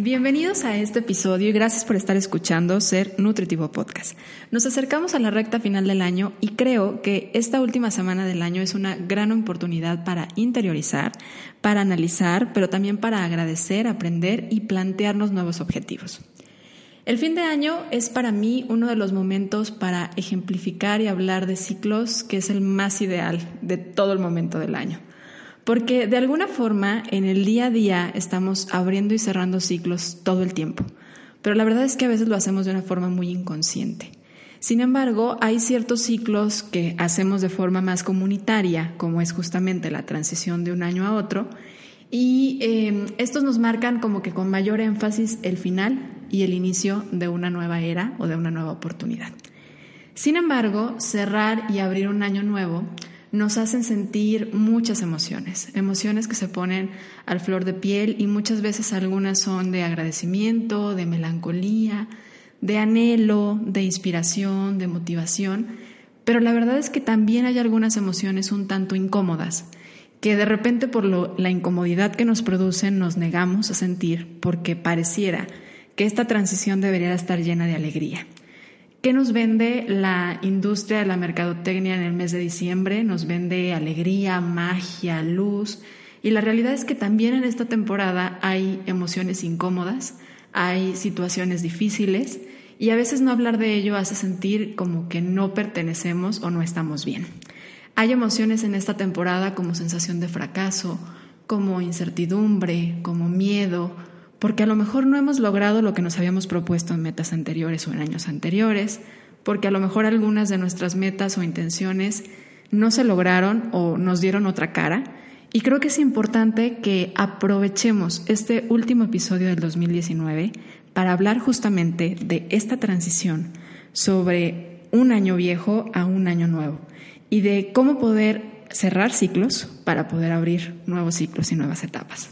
Bienvenidos a este episodio y gracias por estar escuchando Ser Nutritivo Podcast. Nos acercamos a la recta final del año y creo que esta última semana del año es una gran oportunidad para interiorizar, para analizar, pero también para agradecer, aprender y plantearnos nuevos objetivos. El fin de año es para mí uno de los momentos para ejemplificar y hablar de ciclos que es el más ideal de todo el momento del año. Porque de alguna forma en el día a día estamos abriendo y cerrando ciclos todo el tiempo, pero la verdad es que a veces lo hacemos de una forma muy inconsciente. Sin embargo, hay ciertos ciclos que hacemos de forma más comunitaria, como es justamente la transición de un año a otro, y em, estos nos marcan como que con mayor énfasis el final y el inicio de una nueva era o de una nueva oportunidad. Sin embargo, cerrar y abrir un año nuevo nos hacen sentir muchas emociones, emociones que se ponen al flor de piel y muchas veces algunas son de agradecimiento, de melancolía, de anhelo, de inspiración, de motivación, pero la verdad es que también hay algunas emociones un tanto incómodas, que de repente por la incomodidad que nos producen nos negamos a sentir porque pareciera que esta transición debería estar llena de alegría. ¿Qué nos vende la industria de la mercadotecnia en el mes de diciembre? Nos vende alegría, magia, luz. Y la realidad es que también en esta temporada hay emociones incómodas, hay situaciones difíciles y a veces no hablar de ello hace sentir como que no pertenecemos o no estamos bien. Hay emociones en esta temporada como sensación de fracaso, como incertidumbre, como miedo, porque a lo mejor no hemos logrado lo que nos habíamos propuesto en metas anteriores o en años anteriores, porque a lo mejor algunas de nuestras metas o intenciones no se lograron o nos dieron otra cara. Y creo que es importante que aprovechemos este último episodio del 2019 para hablar justamente de esta transición sobre un año viejo a un año nuevo y de cómo poder cerrar ciclos para poder abrir nuevos ciclos y nuevas etapas.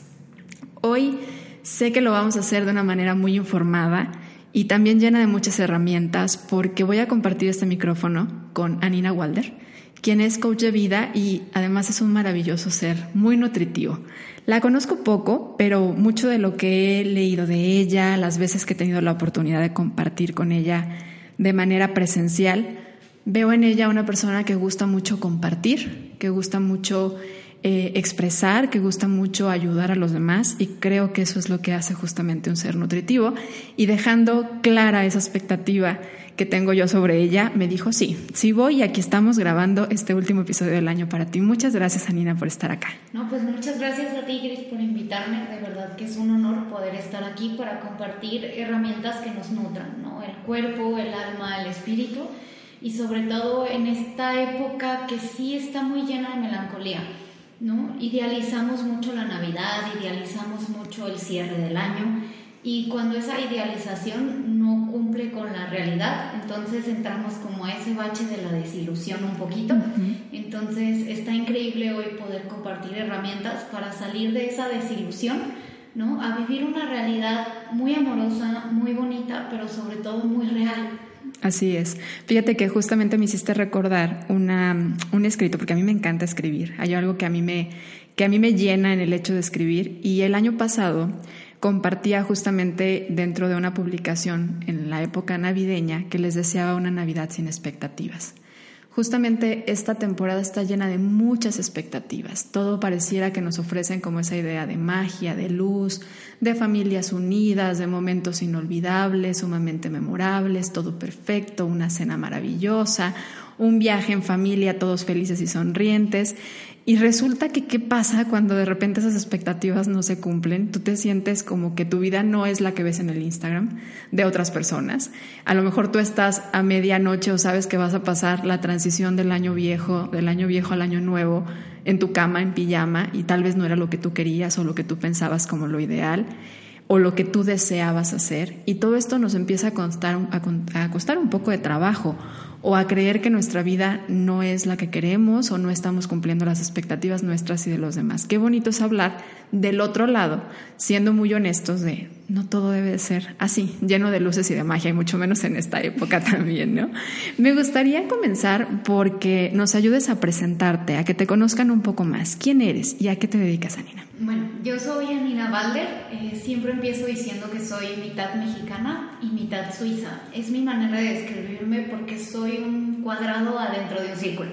Hoy Sé que lo vamos a hacer de una manera muy informada y también llena de muchas herramientas porque voy a compartir este micrófono con Anina Walder, quien es coach de vida y además es un maravilloso ser, muy nutritivo. La conozco poco, pero mucho de lo que he leído de ella, las veces que he tenido la oportunidad de compartir con ella de manera presencial, veo en ella una persona que gusta mucho compartir, que gusta mucho eh, expresar, que gusta mucho ayudar a los demás y creo que eso es lo que hace justamente un ser nutritivo. Y dejando clara esa expectativa que tengo yo sobre ella, me dijo, sí, sí voy y aquí estamos grabando este último episodio del año para ti. Muchas gracias, Anina, por estar acá. No, pues muchas gracias a ti, Gris, por invitarme. De verdad que es un honor poder estar aquí para compartir herramientas que nos nutran, ¿no? El cuerpo, el alma, el espíritu y sobre todo en esta época que sí está muy llena de melancolía ¿no? Idealizamos mucho la Navidad, idealizamos mucho el cierre del año y cuando esa idealización no cumple con la realidad, entonces entramos como a ese bache de la desilusión un poquito. Entonces está increíble hoy poder compartir herramientas para salir de esa desilusión, ¿no? A vivir una realidad muy amorosa, muy bonita, pero sobre todo muy real. Así es. Fíjate que justamente me hiciste recordar una, un escrito, porque a mí me encanta escribir. Hay algo que a, mí me, que a mí me llena en el hecho de escribir. Y el año pasado compartía justamente dentro de una publicación en la época navideña que les deseaba una Navidad sin expectativas. Justamente esta temporada está llena de muchas expectativas. Todo pareciera que nos ofrecen como esa idea de magia, de luz, de familias unidas, de momentos inolvidables, sumamente memorables, todo perfecto, una cena maravillosa, un viaje en familia, todos felices y sonrientes. Y resulta que qué pasa cuando de repente esas expectativas no se cumplen. Tú te sientes como que tu vida no es la que ves en el Instagram de otras personas. A lo mejor tú estás a medianoche o sabes que vas a pasar la transición del año viejo, del año viejo al año nuevo, en tu cama, en pijama, y tal vez no era lo que tú querías o lo que tú pensabas como lo ideal o lo que tú deseabas hacer. Y todo esto nos empieza a, costar, a costar un poco de trabajo o a creer que nuestra vida no es la que queremos o no estamos cumpliendo las expectativas nuestras y de los demás. Qué bonito es hablar del otro lado, siendo muy honestos de no todo debe de ser así, lleno de luces y de magia, y mucho menos en esta época también, ¿no? Me gustaría comenzar porque nos ayudes a presentarte, a que te conozcan un poco más. ¿Quién eres y a qué te dedicas, Anina? Bueno, yo soy Anina Balder, eh, siempre empiezo diciendo que soy mitad mexicana y mitad suiza. Es mi manera de describirme porque soy un cuadrado adentro de un círculo.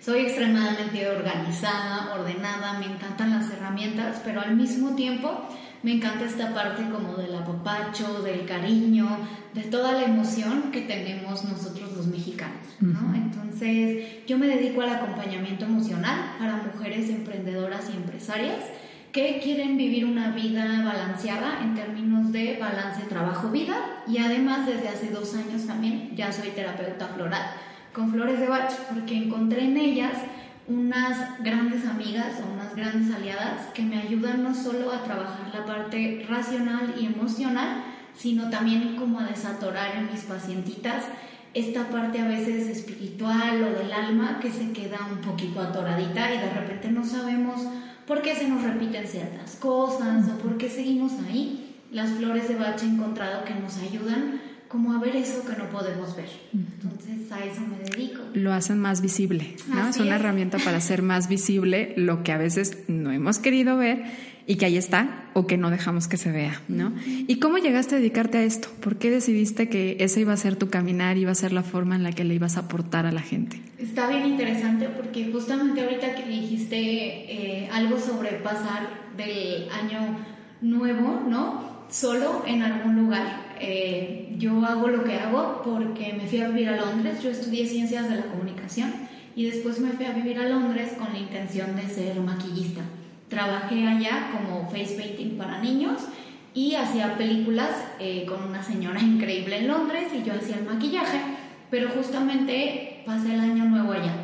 Soy extremadamente organizada, ordenada, me encantan las herramientas, pero al mismo tiempo me encanta esta parte como del apapacho, del cariño, de toda la emoción que tenemos nosotros los mexicanos, ¿no? Entonces, yo me dedico al acompañamiento emocional para mujeres emprendedoras y empresarias que quieren vivir una vida balanceada en términos de balance trabajo-vida y además desde hace dos años también ya soy terapeuta floral con Flores de Bach, porque encontré en ellas unas grandes amigas o unas grandes aliadas que me ayudan no solo a trabajar la parte racional y emocional, sino también como a desatorar en mis pacientitas esta parte a veces espiritual o del alma que se queda un poquito atoradita y de repente no sabemos por qué se nos repiten ciertas cosas o por qué seguimos ahí. Las flores de Bach he encontrado que nos ayudan como a ver eso que no podemos ver. Entonces a eso me dedico. Lo hacen más visible, ¿no? es una herramienta para hacer más visible lo que a veces no hemos querido ver y que ahí está o que no dejamos que se vea, ¿no? ¿Y cómo llegaste a dedicarte a esto? ¿Por qué decidiste que ese iba a ser tu caminar, iba a ser la forma en la que le ibas a aportar a la gente? Está bien interesante porque justamente ahorita que dijiste eh, algo sobre pasar del año nuevo, ¿no? Solo en algún lugar eh, yo hago lo que hago porque me fui a vivir a Londres, yo estudié ciencias de la comunicación y después me fui a vivir a Londres con la intención de ser maquillista. Trabajé allá como face painting para niños y hacía películas eh, con una señora increíble en Londres y yo hacía el maquillaje, pero justamente pasé el año nuevo allá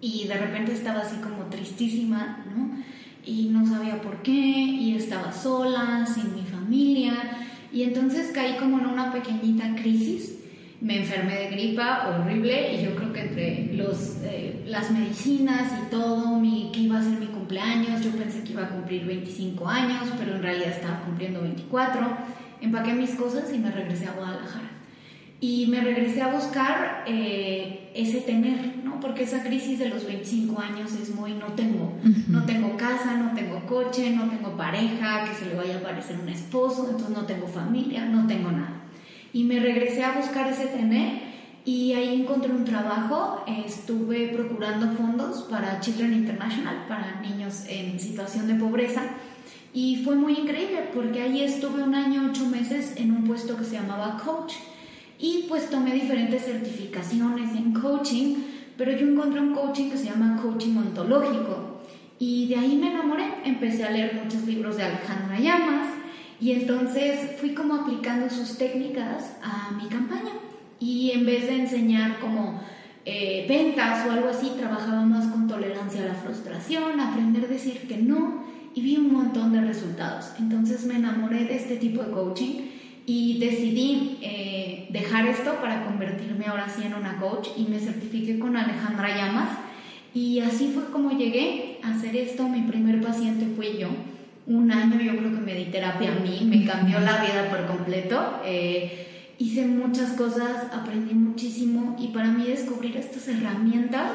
y de repente estaba así como tristísima, ¿no? Y no sabía por qué y estaba sola, sin mi familia y entonces caí como en una pequeñita crisis. Me enfermé de gripa horrible y yo creo que entre los, eh, las medicinas y todo, mi, que iba a ser mi cumpleaños, yo pensé que iba a cumplir 25 años, pero en realidad estaba cumpliendo 24. Empaqué mis cosas y me regresé a Guadalajara. Y me regresé a buscar eh, ese tener, ¿no? Porque esa crisis de los 25 años es muy, no tengo, no tengo casa, no tengo coche, no tengo pareja, que se le vaya a aparecer un esposo, entonces no tengo familia, no tengo nada. Y me regresé a buscar ese tener y ahí encontré un trabajo, estuve procurando fondos para Children International, para niños en situación de pobreza. Y fue muy increíble porque ahí estuve un año, ocho meses en un puesto que se llamaba coach y pues tomé diferentes certificaciones en coaching, pero yo encontré un coaching que se llama coaching ontológico. Y de ahí me enamoré, empecé a leer muchos libros de Alejandra Llamas y entonces fui como aplicando sus técnicas a mi campaña. Y en vez de enseñar como eh, ventas o algo así, trabajaba más con tolerancia a la frustración, aprender a decir que no y vi un montón de resultados. Entonces me enamoré de este tipo de coaching y decidí eh, dejar esto para convertirme ahora sí en una coach y me certifiqué con Alejandra Llamas y así fue como llegué a hacer esto. Mi primer paciente fue yo. Un año yo creo que me di a mí, me cambió la vida por completo. Eh, hice muchas cosas, aprendí muchísimo y para mí descubrir estas herramientas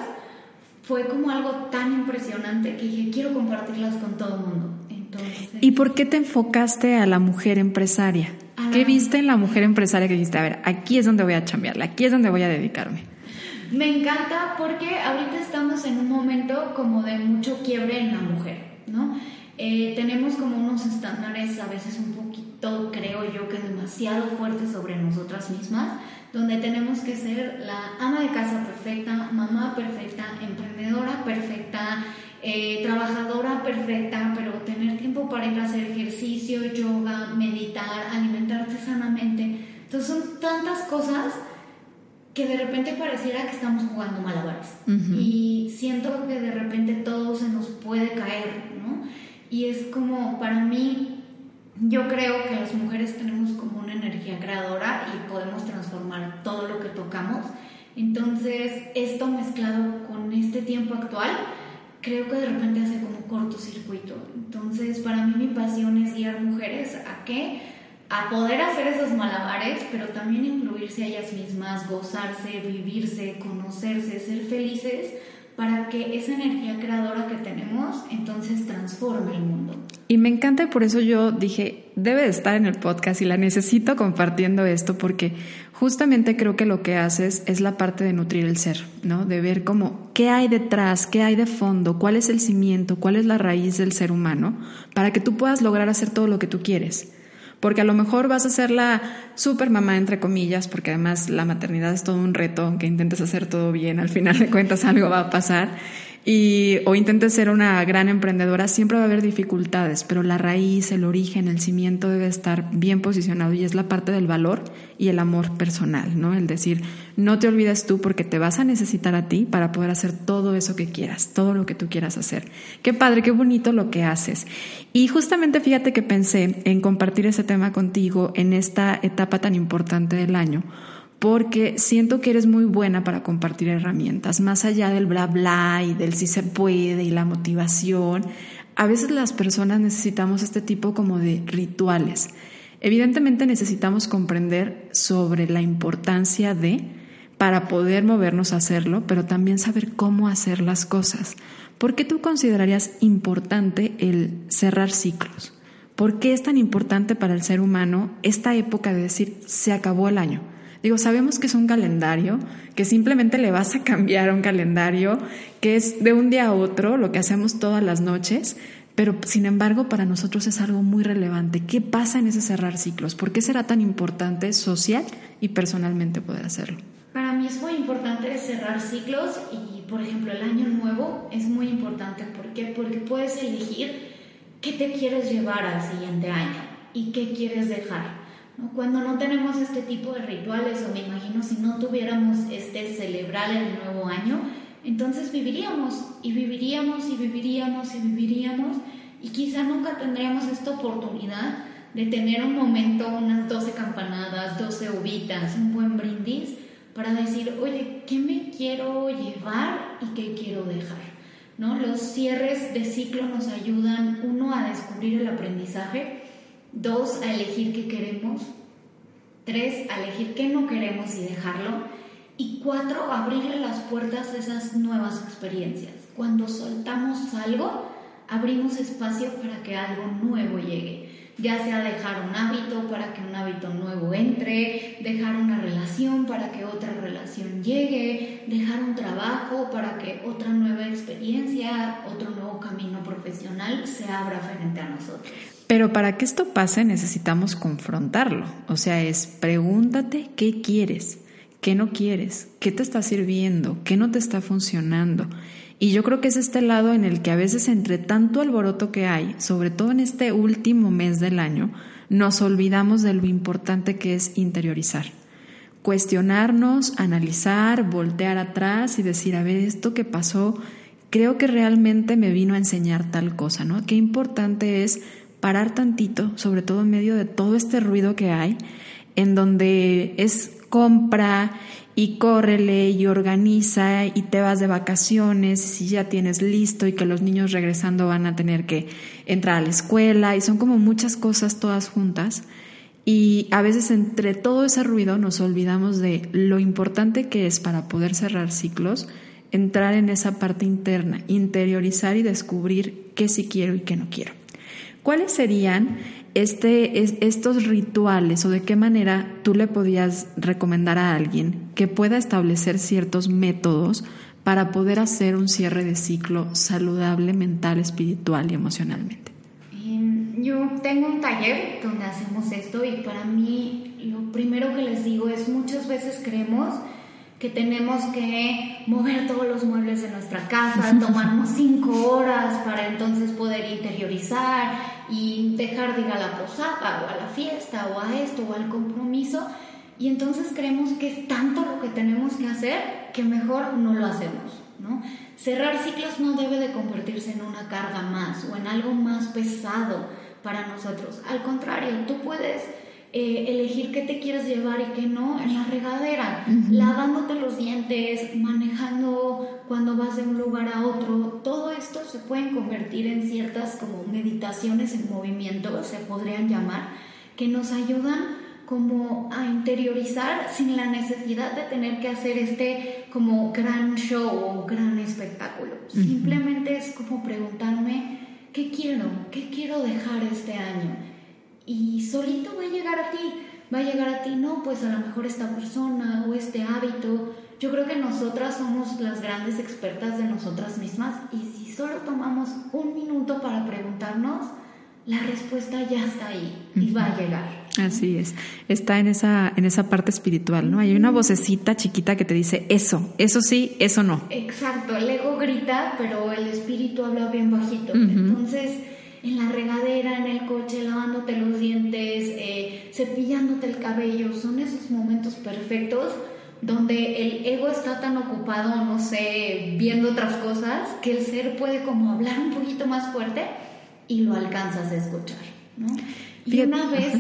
fue como algo tan impresionante que dije, quiero compartirlas con todo el mundo. Entonces, ¿Y por qué te enfocaste a la mujer empresaria? ¿Qué viste en la mujer empresaria que dijiste, a ver, aquí es donde voy a chambearle, aquí es donde voy a dedicarme? Me encanta porque ahorita estamos en un momento como de mucho quiebre en la mujer, ¿no? Eh, tenemos como unos estándares a veces un poquito, creo yo, que demasiado fuertes sobre nosotras mismas, donde tenemos que ser la ama de casa perfecta, mamá perfecta, emprendedora perfecta, eh, trabajadora perfecta, pero tener tiempo para ir a hacer ejercicio, yoga, meditar, alimentarse sanamente. Entonces son tantas cosas que de repente pareciera que estamos jugando malabares. Y siento que de repente todo se nos puede caer, ¿no? Y es como, para mí, yo creo que las mujeres tenemos como una energía creadora y podemos transformar todo lo que tocamos Entonces, esto mezclado con este tiempo actual, creo que de repente hace como cortocircuito. Entonces, para mí mi pasión es guiar mujeres a qué? A poder hacer esos malabares, pero también incluirse a ellas mismas, gozarse, vivirse, conocerse, ser felices para que esa energía creadora que tenemos entonces transforme el mundo. Y me encanta y por eso yo dije, debe de estar en el podcast y la necesito compartiendo esto porque justamente creo que lo que haces es la parte de nutrir el ser, ¿no? De ver cómo, qué hay detrás, qué hay de fondo, cuál es el cimiento, cuál es la raíz del ser humano para que tú puedas lograr hacer todo lo que tú quieres porque a lo mejor vas a ser la super mamá, entre comillas, porque además la maternidad es todo un reto, aunque intentes hacer todo bien, al final de cuentas algo va a pasar y, o intentes ser una gran emprendedora, siempre va a haber dificultades, pero la raíz, el origen, el cimiento debe estar bien posicionado y es la parte del valor y el amor personal, ¿no? El decir, no te olvides tú porque te vas a necesitar a ti para poder hacer todo eso que quieras, todo lo que tú quieras hacer. Qué padre, qué bonito lo que haces. Y justamente fíjate que pensé en compartir ese tema contigo en esta etapa tan importante del año porque siento que eres muy buena para compartir herramientas, más allá del bla bla y del si se puede y la motivación. A veces las personas necesitamos este tipo como de rituales. Evidentemente necesitamos comprender sobre la importancia de para poder movernos a hacerlo, pero también saber cómo hacer las cosas. ¿Por qué tú considerarías importante el cerrar ciclos? ¿Por qué es tan importante para el ser humano esta época de decir se acabó el año? Digo, sabemos que es un calendario, que simplemente le vas a cambiar un calendario, que es de un día a otro, lo que hacemos todas las noches, pero sin embargo para nosotros es algo muy relevante. ¿Qué pasa en ese cerrar ciclos? ¿Por qué será tan importante social y personalmente poder hacerlo? Para mí es muy importante cerrar ciclos y, por ejemplo, el año nuevo es muy importante. ¿Por qué? Porque puedes elegir qué te quieres llevar al siguiente año y qué quieres dejar. Cuando no tenemos este tipo de rituales, o me imagino si no tuviéramos este celebrar el nuevo año, entonces viviríamos y viviríamos y viviríamos y viviríamos y quizá nunca tendríamos esta oportunidad de tener un momento, unas 12 campanadas, 12 uvitas, un buen brindis para decir, oye, ¿qué me quiero llevar y qué quiero dejar? ¿No? Los cierres de ciclo nos ayudan, uno, a descubrir el aprendizaje, Dos, a elegir qué queremos. Tres, a elegir qué no queremos y dejarlo. Y cuatro, abrirle las puertas a esas nuevas experiencias. Cuando soltamos algo, abrimos espacio para que algo nuevo llegue. Ya sea dejar un hábito para que un hábito nuevo entre, dejar una relación para que otra relación llegue, dejar un trabajo para que otra nueva experiencia, otro nuevo camino profesional se abra frente a nosotros. Pero para que esto pase necesitamos confrontarlo. O sea, es pregúntate qué quieres, qué no quieres, qué te está sirviendo, qué no te está funcionando. Y yo creo que es este lado en el que a veces entre tanto alboroto que hay, sobre todo en este último mes del año, nos olvidamos de lo importante que es interiorizar. Cuestionarnos, analizar, voltear atrás y decir, a ver, esto que pasó, creo que realmente me vino a enseñar tal cosa, ¿no? Qué importante es parar tantito, sobre todo en medio de todo este ruido que hay, en donde es compra y córrele y organiza y te vas de vacaciones, si ya tienes listo y que los niños regresando van a tener que entrar a la escuela y son como muchas cosas todas juntas. Y a veces entre todo ese ruido nos olvidamos de lo importante que es para poder cerrar ciclos, entrar en esa parte interna, interiorizar y descubrir qué sí quiero y qué no quiero. ¿Cuáles serían este, estos rituales o de qué manera tú le podías recomendar a alguien que pueda establecer ciertos métodos para poder hacer un cierre de ciclo saludable mental, espiritual y emocionalmente? Em, yo tengo un taller donde hacemos esto y para mí lo primero que les digo es muchas veces creemos que tenemos que mover todos los muebles de nuestra casa, tomarnos cinco horas para entonces poder interiorizar y dejar de ir a la posada o a la fiesta o a esto o al compromiso. Y entonces creemos que es tanto lo que tenemos que hacer que mejor no lo hacemos. ¿no? Cerrar ciclos no debe de convertirse en una carga más o en algo más pesado para nosotros. Al contrario, tú puedes eh, elegir qué te quieres llevar y qué no en la regadera, lavándote los dientes, manejando cuando vas de un lugar a otro. Todo esto se pueden convertir en ciertas como meditaciones en movimiento, se podrían llamar, que nos ayudan como a interiorizar sin la necesidad de tener que hacer este como gran show o gran espectáculo. Simplemente es como preguntarme, ¿qué quiero? ¿Qué quiero dejar este año? Y solito va a llegar a ti, va a llegar a ti, no, pues a lo mejor esta persona o este hábito. Yo creo que nosotras somos las grandes expertas de nosotras mismas y si solo tomamos un minuto para preguntarnos, la respuesta ya está ahí y va a llegar. Así es, está en esa, en esa parte espiritual, ¿no? Hay una vocecita chiquita que te dice eso, eso sí, eso no. Exacto, el ego grita, pero el espíritu habla bien bajito. Entonces, en la regadera, en el coche, lavándote los dientes, eh, cepillándote el cabello. Son esos momentos perfectos donde el ego está tan ocupado, no sé, viendo otras cosas, que el ser puede como hablar un poquito más fuerte y lo alcanzas a escuchar, ¿no? Y una vez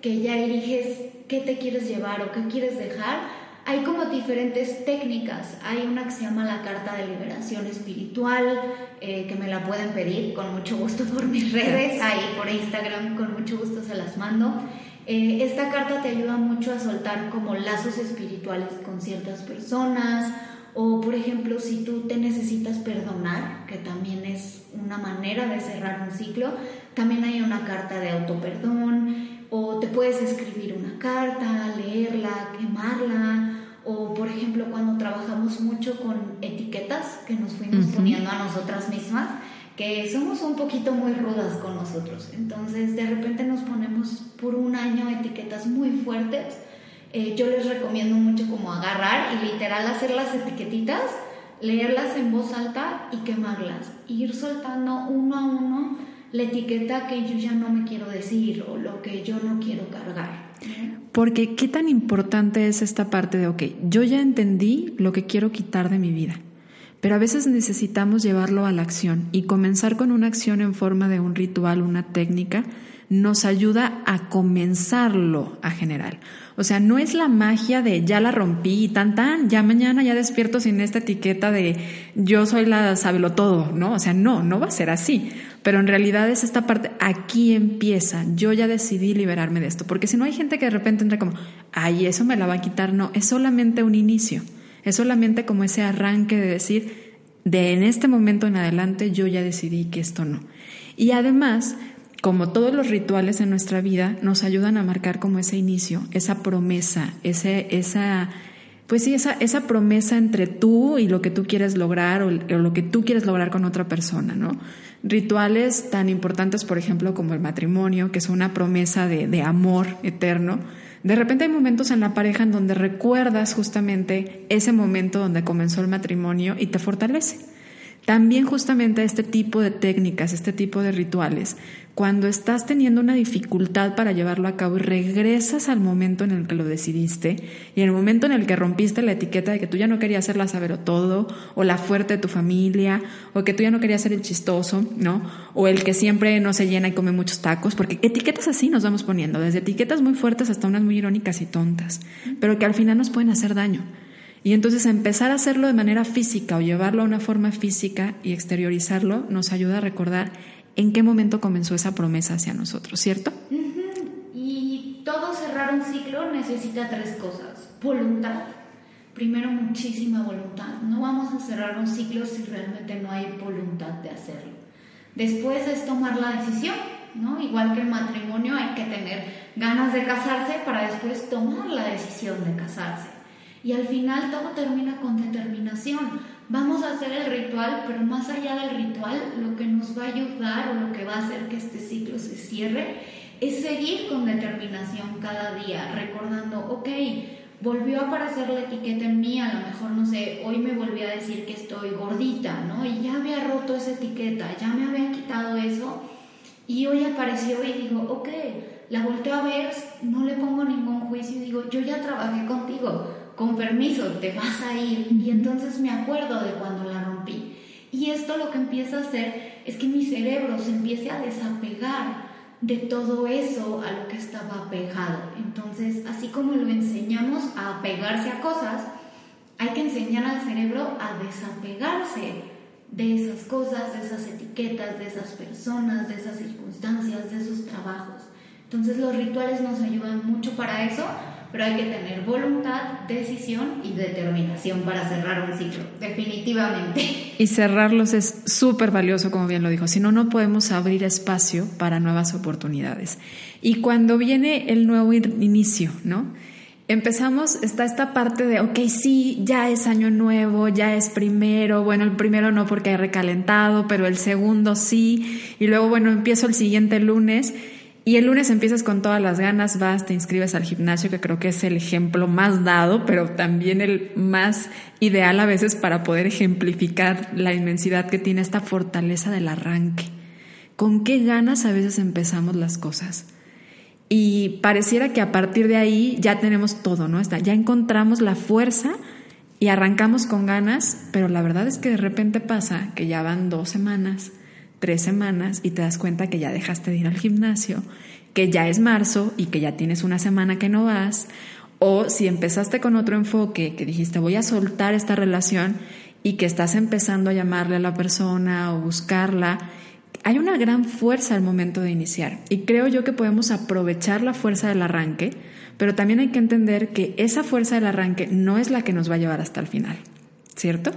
que ya eliges qué te quieres llevar o qué quieres dejar, hay como diferentes técnicas. Hay una que se llama la carta de liberación espiritual, eh, que me la pueden pedir con mucho gusto por mis redes, ahí por Instagram, con mucho gusto se las mando. Eh, esta carta te ayuda mucho a soltar como lazos espirituales con ciertas personas o por ejemplo si tú te necesitas perdonar, que también es una manera de cerrar un ciclo, también hay una carta de autoperdón o te puedes escribir una carta, leerla, quemarla o por ejemplo cuando trabajamos mucho con etiquetas que nos fuimos poniendo a nosotras mismas, que somos un poquito muy rudas con nosotros. Entonces de repente nos ponemos por un año etiquetas muy fuertes. Eh, yo les recomiendo mucho como agarrar y literal hacer las etiquetitas, leerlas en voz alta y quemarlas. Ir soltando uno a uno la etiqueta que yo ya no me quiero decir o lo que yo no quiero cargar. Porque qué tan importante es esta parte de, ok, yo ya entendí lo que quiero quitar de mi vida, pero a veces necesitamos llevarlo a la acción y comenzar con una acción en forma de un ritual, una técnica, nos ayuda a comenzarlo a generar. O sea, no es la magia de ya la rompí y tan tan, ya mañana ya despierto sin esta etiqueta de yo soy la sabelo todo, ¿no? O sea, no, no va a ser así. Pero en realidad es esta parte, aquí empieza, yo ya decidí liberarme de esto. Porque si no hay gente que de repente entra como, ay, eso me la va a quitar, no, es solamente un inicio. Es solamente como ese arranque de decir, de en este momento en adelante yo ya decidí que esto no. Y además, como todos los rituales en nuestra vida, nos ayudan a marcar como ese inicio, esa promesa, ese, esa, pues sí, esa, esa promesa entre tú y lo que tú quieres lograr o, lo que tú quieres lograr con otra persona, ¿no? Rituales tan importantes, por ejemplo, como el matrimonio, que es una promesa de, de amor eterno. De repente hay momentos en la pareja en donde recuerdas justamente ese momento donde comenzó el matrimonio y te fortalece. También justamente este tipo de técnicas, este tipo de rituales, cuando estás teniendo una dificultad para llevarlo a cabo y regresas al momento en el que lo decidiste y en el momento en el que rompiste la etiqueta de que tú ya no querías ser la saber todo o la fuerte de tu familia o que tú ya no querías ser el chistoso, ¿no? O el que siempre no se llena y come muchos tacos, porque etiquetas así nos vamos poniendo, desde etiquetas muy fuertes hasta unas muy irónicas y tontas, pero que al final nos pueden hacer daño. Y entonces empezar a hacerlo de manera física o llevarlo a una forma física y exteriorizarlo nos ayuda a recordar en qué momento comenzó esa promesa hacia nosotros, ¿cierto? Y todo cerrar un ciclo necesita tres cosas. Voluntad. Primero, muchísima voluntad. No vamos a cerrar un ciclo si realmente no hay voluntad de hacerlo. Después es tomar la decisión, ¿no? Igual que el matrimonio hay que tener ganas de casarse para después tomar la decisión de casarse. Y al final todo termina con determinación. Vamos a hacer el ritual, pero más allá del ritual, lo que nos va a ayudar o lo que va a hacer que este ciclo se cierre es seguir con determinación cada día, recordando, ok, volvió a aparecer la etiqueta en mí, a lo mejor, no sé, hoy me volví a decir que estoy gordita, ¿no? Y ya había roto esa etiqueta, ya me habían quitado eso, y hoy apareció y digo, ok, la volteo a ver, no le pongo ningún juicio digo, yo ya trabajé contigo, con permiso, te vas a ir. Y entonces me acuerdo de cuando la rompí. Y esto lo que empieza a hacer es que mi cerebro se empiece a desapegar de todo eso a lo que estaba apegado. Entonces, así como lo enseñamos a apegarse a cosas, hay que enseñar al cerebro a desapegarse de esas cosas, de esas etiquetas, de esas personas, de esas circunstancias, de esos trabajos. Entonces los rituales nos ayudan mucho para eso, pero hay que tener voluntad, decisión y determinación para cerrar un ciclo, definitivamente. Y cerrarlos es súper valioso, como bien lo dijo, si no, no podemos abrir espacio para nuevas oportunidades. Y cuando viene el nuevo inicio, ¿no? Empezamos, está esta parte de, ok, sí, ya es año nuevo, ya es primero, bueno, el primero no porque hay recalentado, pero el segundo sí, y luego, bueno, empiezo el siguiente lunes y el lunes empiezas con todas las ganas, vas, te inscribes al gimnasio, que creo que es el ejemplo más dado, pero también el más ideal a veces para poder ejemplificar la inmensidad que tiene esta fortaleza del arranque. ¿Con qué ganas a veces empezamos las cosas? Y pareciera que a partir de ahí ya tenemos todo, ¿no? Ya encontramos la fuerza y arrancamos con ganas, pero la verdad es que de repente pasa que ya van dos semanas, tres semanas y te das cuenta que ya dejaste de ir al gimnasio, que ya es marzo y que ya tienes una semana que no vas, o si empezaste con otro enfoque, que dijiste voy a soltar esta relación y que estás empezando a llamarle a la persona o buscarla, hay una gran fuerza al momento de iniciar y creo yo que podemos aprovechar la fuerza del arranque, pero también hay que entender que esa fuerza del arranque no es la que nos va a llevar hasta el final. ¿Cierto?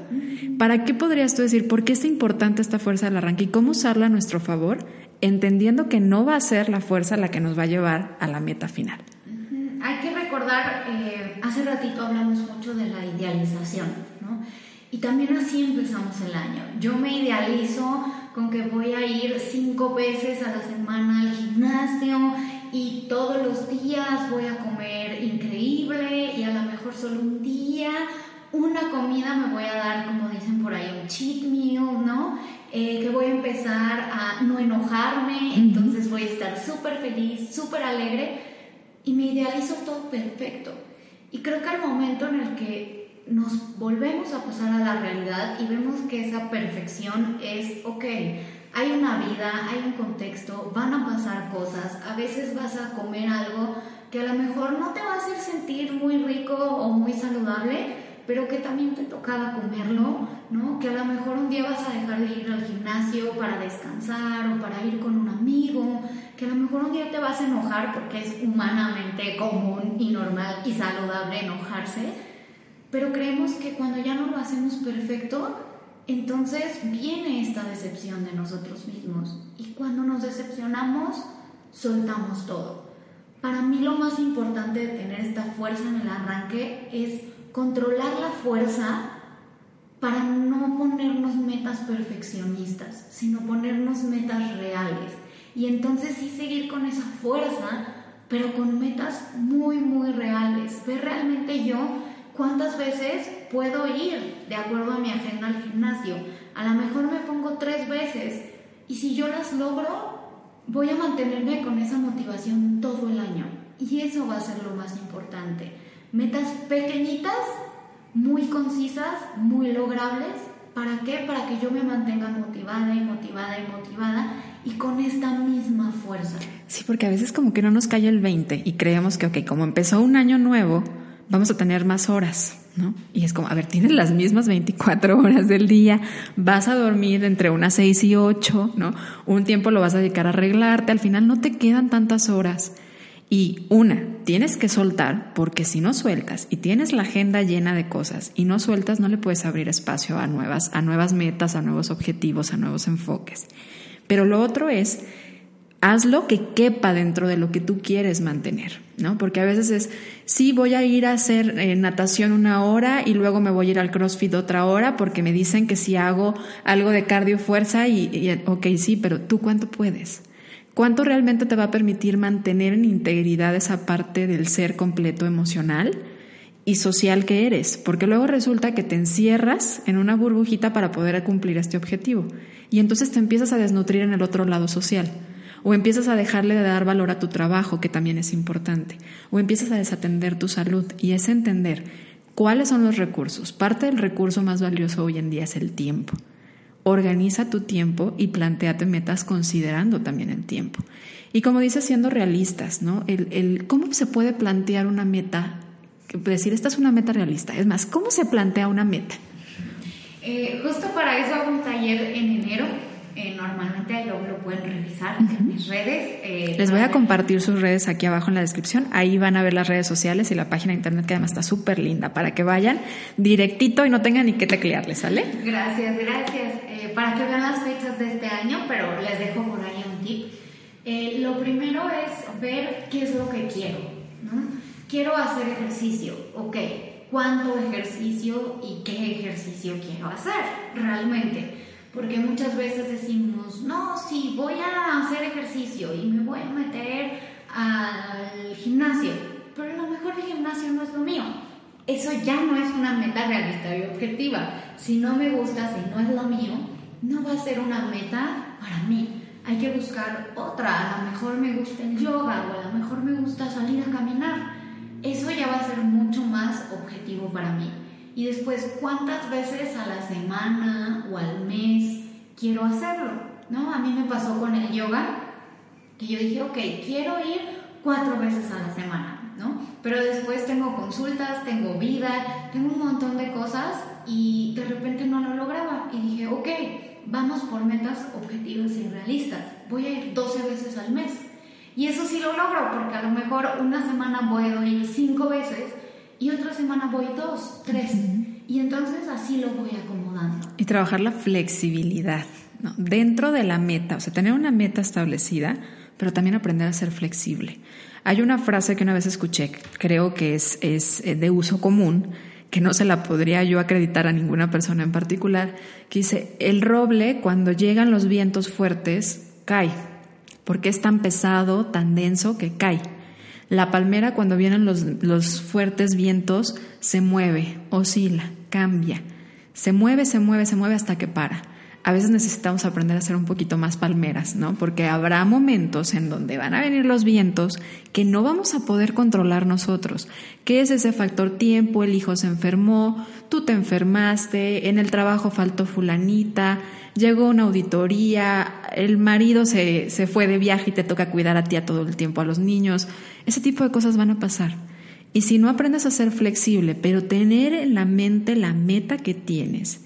¿Para qué podrías tú decir por qué es importante esta fuerza del arranque y cómo usarla a nuestro favor, entendiendo que no va a ser la fuerza la que nos va a llevar a la meta final? Hay que recordar, eh, hace ratito hablamos mucho de la idealización, ¿no? Y también así empezamos el año. Yo me idealizo con que voy a ir cinco veces a la semana al gimnasio y todos los días voy a comer increíble y a lo mejor solo un día una comida me voy a dar, como dicen por ahí, un cheat meal, ¿no? Eh, que voy a empezar a no enojarme, entonces voy a estar súper feliz, súper alegre y me idealizo todo perfecto. Y creo que al momento en el que nos volvemos a pasar a la realidad y vemos que esa perfección es, ok, hay una vida, hay un contexto, van a pasar cosas, a veces vas a comer algo que a lo mejor no te va a hacer sentir muy rico o muy saludable, pero que también te tocaba comerlo, ¿no? Que a lo mejor un día vas a dejar de ir al gimnasio para descansar o para ir con un amigo, que a lo mejor un día te vas a enojar porque es humanamente común y normal y saludable enojarse, pero creemos que cuando ya no lo hacemos perfecto, entonces viene esta decepción de nosotros mismos y cuando nos decepcionamos, soltamos todo. Para mí lo más importante de tener esta fuerza en el arranque es controlar la fuerza para no ponernos metas perfeccionistas, sino ponernos metas reales. Y entonces sí seguir con esa fuerza, pero con metas muy, muy reales. Ver realmente yo cuántas veces puedo ir de acuerdo a mi agenda al gimnasio. A lo mejor me pongo tres veces y si yo las logro, voy a mantenerme con esa motivación todo el año. Y eso va a ser lo más importante metas pequeñitas, muy concisas, muy logrables. ¿Para qué? Para que yo me mantenga motivada y motivada y motivada y con esta misma fuerza. Sí, porque a veces como que no nos cae el 20 y creemos que, ok, como empezó un año nuevo, vamos a tener más horas, ¿no? Y es como, a ver, tienes las mismas 24 horas del día, vas a dormir entre unas 6 y 8, ¿no? Un tiempo lo vas a dedicar a arreglarte, al final no te quedan tantas horas. Y una, tienes que soltar, porque si no sueltas y tienes la agenda llena de cosas y no sueltas, no le puedes abrir espacio a nuevas, a nuevas metas, a nuevos objetivos, a nuevos enfoques. Pero lo otro es, hazlo que quepa dentro de lo que tú quieres mantener, ¿no? Porque a veces es, sí, voy a ir a hacer eh, natación una hora y luego me voy a ir al CrossFit otra hora porque me dicen que si hago algo de cardio fuerza y, y ok, sí, pero tú cuánto puedes. ¿Cuánto realmente te va a permitir mantener en integridad esa parte del ser completo emocional y social que eres? Porque luego resulta que te encierras en una burbujita para poder cumplir este objetivo y entonces te empiezas a desnutrir en el otro lado social. O empiezas a dejarle de dar valor a tu trabajo, que también es importante. O empiezas a desatender tu salud. Y es entender cuáles son los recursos. Parte del recurso más valioso hoy en día es el tiempo. Organiza tu tiempo y planteate metas considerando también el tiempo. Y como dices, siendo realistas, ¿no? El, ¿Cómo se puede plantear una meta? Decir, esta es una meta realista. Es más, ¿cómo se plantea una meta? Eh, justo para eso hago un taller en enero eh, normalmente lo, lo, pueden revisar en mis redes. Eh, Les voy a compartir sus redes aquí abajo en la descripción. Ahí van a ver las redes sociales y la página de internet que además está súper linda para que vayan directito y no tengan ni que teclearle, ¿sale? Gracias, gracias. Eh, para que vean las fechas de este año, pero les dejo por ahí un tip. lo primero es ver qué es lo que quiero. ¿no? Quiero hacer ejercicio, ok. ¿Cuánto ejercicio y qué ejercicio quiero hacer realmente? Porque muchas veces decimos, no, sí, voy a hacer ejercicio y me voy a meter al gimnasio, pero a lo mejor el gimnasio no es lo mío. Eso ya no es una meta realista y objetiva. Si no me gusta, si no es lo mío, no va a ser una meta para mí. Hay que buscar otra. A lo mejor me gusta el yoga o a lo mejor me gusta salir a caminar. Eso ya va a ser mucho más objetivo para mí. Y después, ¿cuántas veces a la semana o al mes quiero hacerlo? ¿No? A mí me pasó con el yoga, que yo dije, ok, quiero ir cuatro veces a la semana, ¿no? Pero después tengo consultas, tengo vida, tengo un montón de cosas y de repente no lo lograba. Y dije, ok, vamos por metas objetivas y realistas. Voy a ir 12 veces al mes. Y eso sí lo logro, porque a lo mejor una semana puedo ir cinco veces y otra semana voy dos, tres. Y entonces así lo voy acomodando. Y trabajar la flexibilidad ¿no? dentro de la meta, o sea, tener una meta establecida, pero también aprender a ser flexible. Hay una frase que una vez escuché, creo que es, es eh, de uso común, que no se la podría yo acreditar a ninguna persona en particular, que dice, el roble cuando llegan los vientos fuertes cae, porque es tan pesado, tan denso que cae. La palmera cuando vienen los, fuertes vientos se mueve, oscila, cambia. Se mueve, se mueve, se mueve hasta que para a veces necesitamos aprender a ser un poquito más palmeras, ¿no? Porque habrá momentos en donde van a venir los vientos que no vamos a poder controlar nosotros. ¿Qué es ese factor tiempo? El hijo se enfermó, tú te enfermaste, en el trabajo faltó fulanita, llegó una auditoría, el marido se, se fue de viaje y te toca cuidar a ti a todo el tiempo, a los niños. Ese tipo de cosas van a pasar. Y si no aprendes a ser flexible, pero tener en la mente la meta que tienes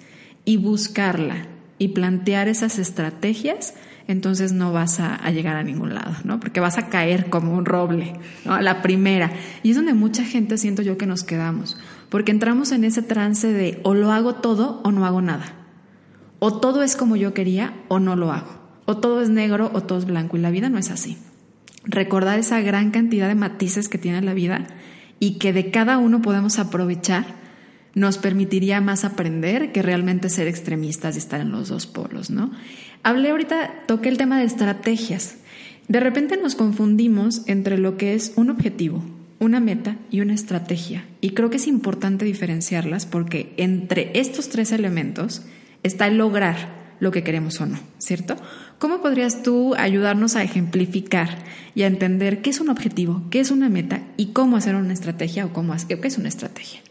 y buscarla y plantear esas estrategias, entonces no vas a, llegar a ningún lado, ¿no? Porque vas a caer como un roble, ¿no? La primera. Y es donde mucha gente siento yo que nos quedamos, porque entramos en ese trance de o lo hago todo o no hago nada. O todo es como yo quería o no lo hago. O todo es negro o todo es blanco y la vida no es así. Recordar esa gran cantidad de matices que tiene la vida y que de cada uno podemos aprovechar nos permitiría más aprender que realmente ser extremistas y estar en los dos polos, ¿no? Hablé ahorita, toqué el tema de estrategias. De repente nos confundimos entre lo que es un objetivo, una meta y una estrategia. Y creo que es importante diferenciarlas porque entre estos tres elementos está lograr lo que queremos o no, ¿cierto? ¿Cómo podrías tú ayudarnos a ejemplificar y a entender qué es un objetivo, qué es una meta y cómo hacer una estrategia o cómo, qué es una estrategia?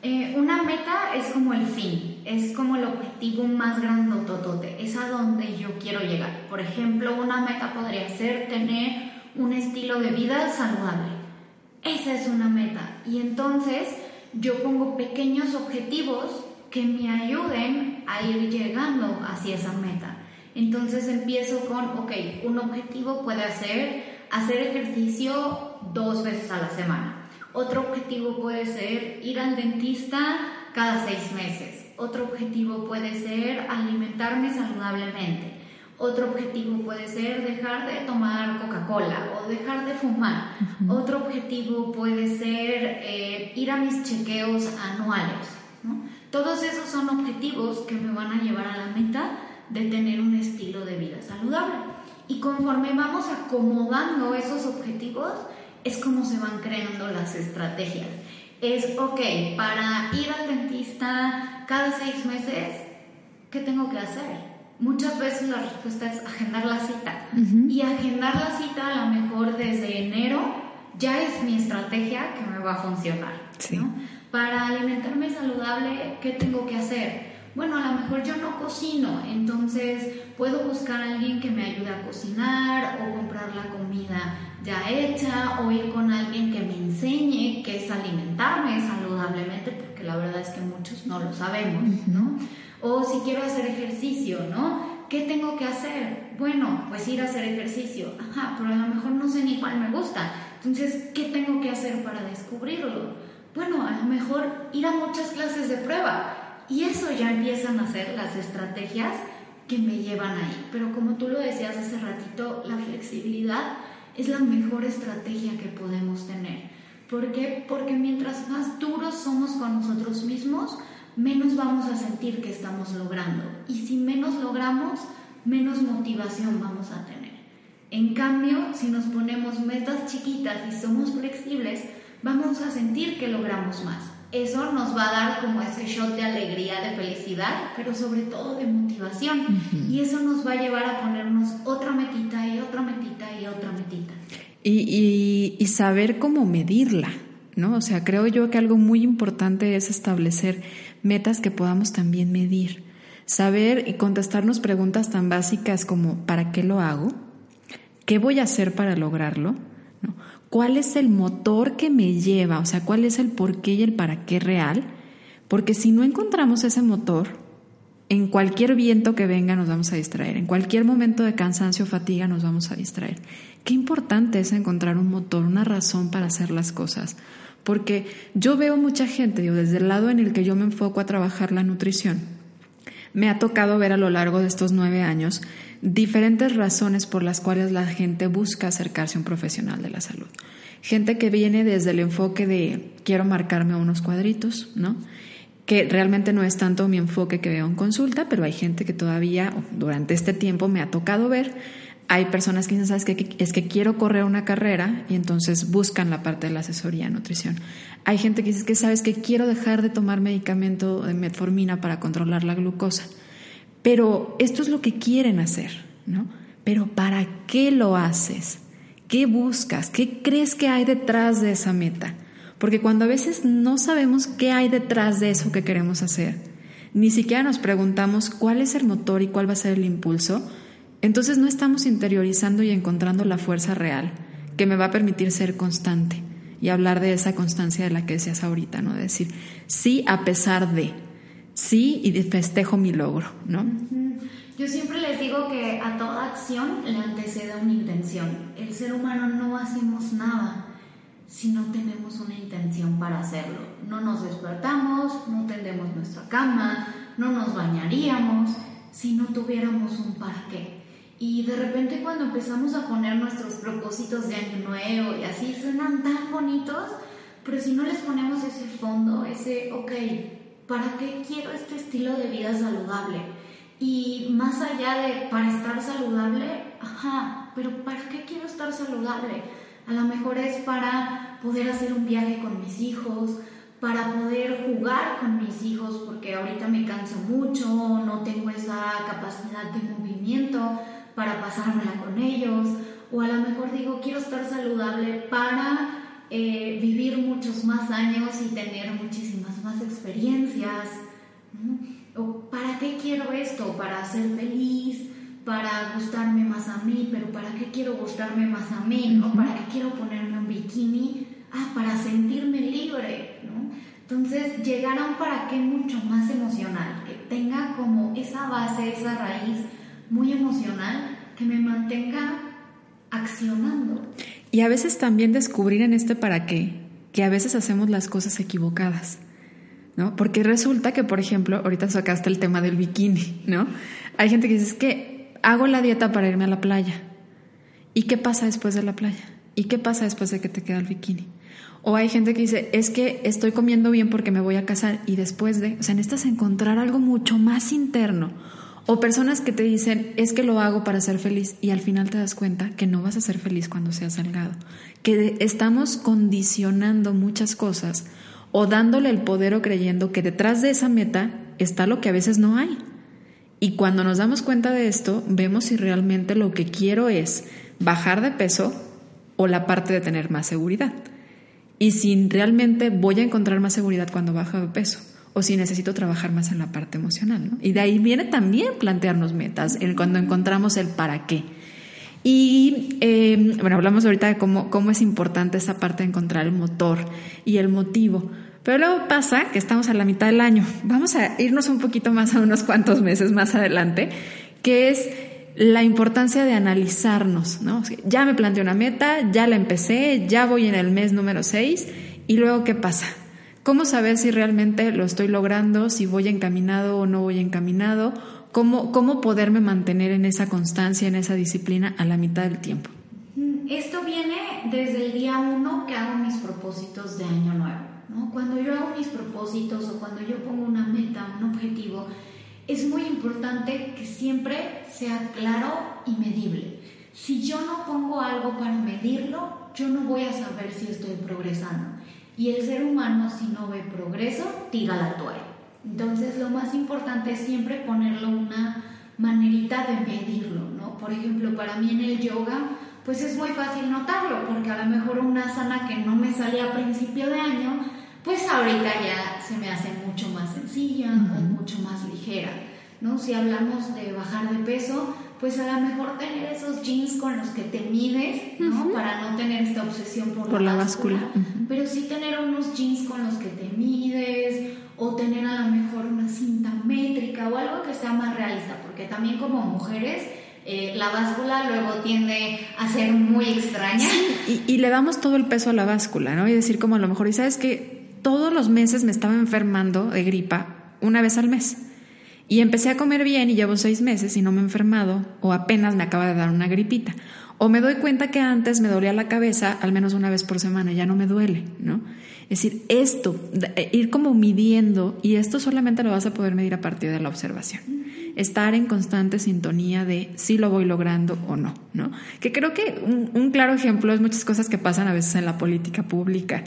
Eh, una meta es como el fin, es como el objetivo más grandototote, es a donde yo quiero llegar. Por ejemplo, una meta podría ser tener un estilo de vida saludable. Esa es una meta. Y entonces yo pongo pequeños objetivos que me ayuden a ir llegando hacia esa meta. Entonces empiezo con, ok, un objetivo puede ser hacer ejercicio dos veces a la semana otro objetivo puede ser ir al dentista cada seis meses. Otro objetivo puede ser alimentarme saludablemente. Otro objetivo puede ser dejar de tomar Coca-Cola o dejar de fumar. Otro objetivo puede ser eh, ir a mis chequeos anuales. Todos esos son objetivos que me van a llevar a la meta de tener un estilo de vida saludable. Y conforme vamos acomodando esos objetivos, es como se van creando las estrategias. Es, ok, para ir al dentista cada seis meses, ¿qué tengo que hacer? Muchas veces la respuesta es agendar la cita. Y agendar la cita a lo mejor desde enero ya es mi estrategia que me va a funcionar. Para alimentarme saludable, ¿qué tengo que hacer? Bueno, a lo mejor yo no cocino, entonces puedo buscar a alguien que me ayude a cocinar o comprar la comida ya hecha o ir con alguien que me enseñe qué es alimentarme saludablemente, porque la verdad es que muchos no lo sabemos, ¿no? O si quiero hacer ejercicio, ¿no? ¿Qué tengo que hacer? Bueno, pues ir a hacer ejercicio. Ajá, pero a lo mejor no sé ni cuál me gusta. Entonces, ¿qué tengo que hacer para descubrirlo? Bueno, a lo mejor ir a muchas clases de prueba. Y eso ya empiezan a ser las estrategias que me llevan ahí. Pero como tú lo decías hace ratito, la flexibilidad es la mejor estrategia que podemos tener. ¿Por qué? Porque mientras más duros somos con nosotros mismos, menos vamos a sentir que estamos logrando. Y si menos logramos, menos motivación vamos a tener. En cambio, si nos ponemos metas chiquitas y somos flexibles, vamos a sentir que logramos más. Eso nos va a dar como ese shot de alegría, de felicidad, pero sobre todo de motivación. Y eso nos va a llevar a ponernos otra metita y otra metita y otra metita. Y, y saber cómo medirla, ¿no? O sea, creo yo que algo muy importante es establecer metas que podamos también medir. Saber y contestarnos preguntas tan básicas como ¿para qué lo hago? ¿Qué voy a hacer para lograrlo? ¿Cuál es el motor que me lleva? O sea, ¿cuál es el por qué y el para qué real? Porque si no encontramos ese motor, en cualquier viento que venga nos vamos a distraer, en cualquier momento de cansancio o fatiga nos vamos a distraer. Qué importante es encontrar un motor, una razón para hacer las cosas. Porque yo veo mucha gente, digo, desde el lado en el que yo me enfoco a trabajar la nutrición, me ha tocado ver a lo largo de estos nueve años diferentes razones por las cuales la gente busca acercarse a un profesional de la salud. Gente que viene desde el enfoque de quiero marcarme unos cuadritos, ¿no? que realmente no es tanto mi enfoque que veo en consulta, pero hay gente que todavía durante este tiempo me ha tocado ver. Hay personas que dicen, ¿sabes qué? Es que quiero correr una carrera y entonces buscan la parte de la asesoría en nutrición. Hay gente que dice que, ¿sabes que Quiero dejar de tomar medicamento de metformina para controlar la glucosa. Pero esto es lo que quieren hacer, ¿no? Pero ¿para qué lo haces? ¿Qué buscas? ¿Qué crees que hay detrás de esa meta? Porque cuando a veces no sabemos qué hay detrás de eso que queremos hacer, ni siquiera nos preguntamos cuál es el motor y cuál va a ser el impulso, entonces no estamos interiorizando y encontrando la fuerza real que me va a permitir ser constante y hablar de esa constancia de la que decías ahorita, ¿no? De decir, sí a pesar de, sí y festejo mi logro, ¿no? Yo siempre les digo que a toda acción le antecede una intención. El ser humano no hacemos nada si no tenemos una intención para hacerlo. No nos despertamos, no tendemos nuestra cama, no nos bañaríamos si no tuviéramos un para. Y de repente cuando empezamos a poner nuestros propósitos de año nuevo y así suenan tan bonitos, pero si no les ponemos ese fondo, ese, ok, ¿para qué quiero este estilo de vida saludable? Y más allá de para estar saludable, ajá, pero ¿para qué quiero estar saludable? A lo mejor es para poder hacer un viaje con mis hijos, para poder jugar con mis hijos, porque ahorita me canso mucho, no tengo esa capacidad de movimiento para pasármela con ellos, o a lo mejor digo, quiero estar saludable para eh, vivir muchos más años y tener más experiencias. ¿O para qué quiero esto? Para ser feliz, para gustarme más a mí, pero ¿para qué quiero gustarme más a mí? ¿no? ¿Para qué quiero ponerme un bikini? Ah, para sentirme libre, ¿no? Entonces, llegar a un para qué mucho más emocional, que tenga como esa base, esa raíz muy emocional, que me mantenga accionando. Y a veces también descubrir en este para qué, que a veces hacemos las cosas equivocadas. ¿No? Porque resulta que, por ejemplo, ahorita sacaste el tema del bikini, ¿no? Hay gente que dice, es que hago la dieta para irme a la playa. ¿Y qué pasa después de la playa? ¿Y qué pasa después de que te queda el bikini? O hay gente que dice, es que estoy comiendo bien porque me voy a casar y después de, o sea, necesitas encontrar algo mucho más interno. O personas que te dicen, es que lo hago para ser feliz y al final te das cuenta que no vas a ser feliz cuando seas salgado. Que estamos condicionando muchas cosas o dándole el poder o creyendo que detrás de esa meta está lo que a veces no hay. Y cuando nos damos cuenta de esto, vemos si realmente lo que quiero es bajar de peso o la parte de tener más seguridad. Y si realmente voy a encontrar más seguridad cuando bajo de peso. o si necesito trabajar más en la parte emocional. Y de ahí viene también plantearnos metas, el, cuando encontramos el para qué. Y eh, bueno, hablamos ahorita de cómo, cómo es importante esa parte de encontrar el motor y el motivo. Pero luego pasa que estamos a la mitad del año. Vamos a irnos un poquito más a unos cuantos meses más adelante, que es la importancia de analizarnos, ¿no? Ya me planteé una meta, ya la empecé, ya voy en el mes número 6 y luego ¿qué pasa? ¿Cómo saber si realmente lo estoy logrando, si voy encaminado o no voy encaminado? ¿Cómo, cómo poderme mantener en esa constancia, en esa disciplina a la mitad del tiempo? Esto viene desde el día uno que hago mis propósitos de año nuevo. ¿no? Cuando yo hago mis propósitos o cuando yo pongo una meta, un objetivo, es muy importante que siempre sea claro y medible. Si yo no pongo algo para medirlo, yo no voy a saber si estoy progresando. Y el ser humano, si no ve progreso, tira la toalla. Entonces, lo más importante es siempre ponerlo una manerita de medirlo, ¿no? Por ejemplo, para mí en el yoga, pues es muy fácil notarlo, porque a lo mejor una asana que no me salía a principio de año, pues ahorita ya se me hace mucho más sencilla o mucho más ligera, ¿no? Si hablamos de bajar de peso, pues a lo mejor tener esos jeans con los que te mides, ¿no? Para no tener esta obsesión por, la, báscula, pero sí tener unos jeans con los que te mides o tener a lo mejor una cinta métrica o algo que sea más realista, porque también como mujeres eh, la báscula luego tiende a ser muy extraña. y, y, le damos todo el peso a la báscula, ¿no? Y decir como a lo mejor, y sabes que todos los meses me estaba enfermando de gripa una vez al mes. Y empecé a comer bien y llevo seis meses y no me he enfermado o apenas me acaba de dar una gripita. O me doy cuenta que antes me dolía la cabeza al menos una vez por semana, ya no me duele, ¿no? Es decir, esto, eh, ir como midiendo, y esto solamente lo vas a poder medir a partir de la observación. Estar en constante sintonía de si lo voy logrando o no, ¿no? Que creo que un, claro ejemplo es muchas cosas que pasan a veces en la política pública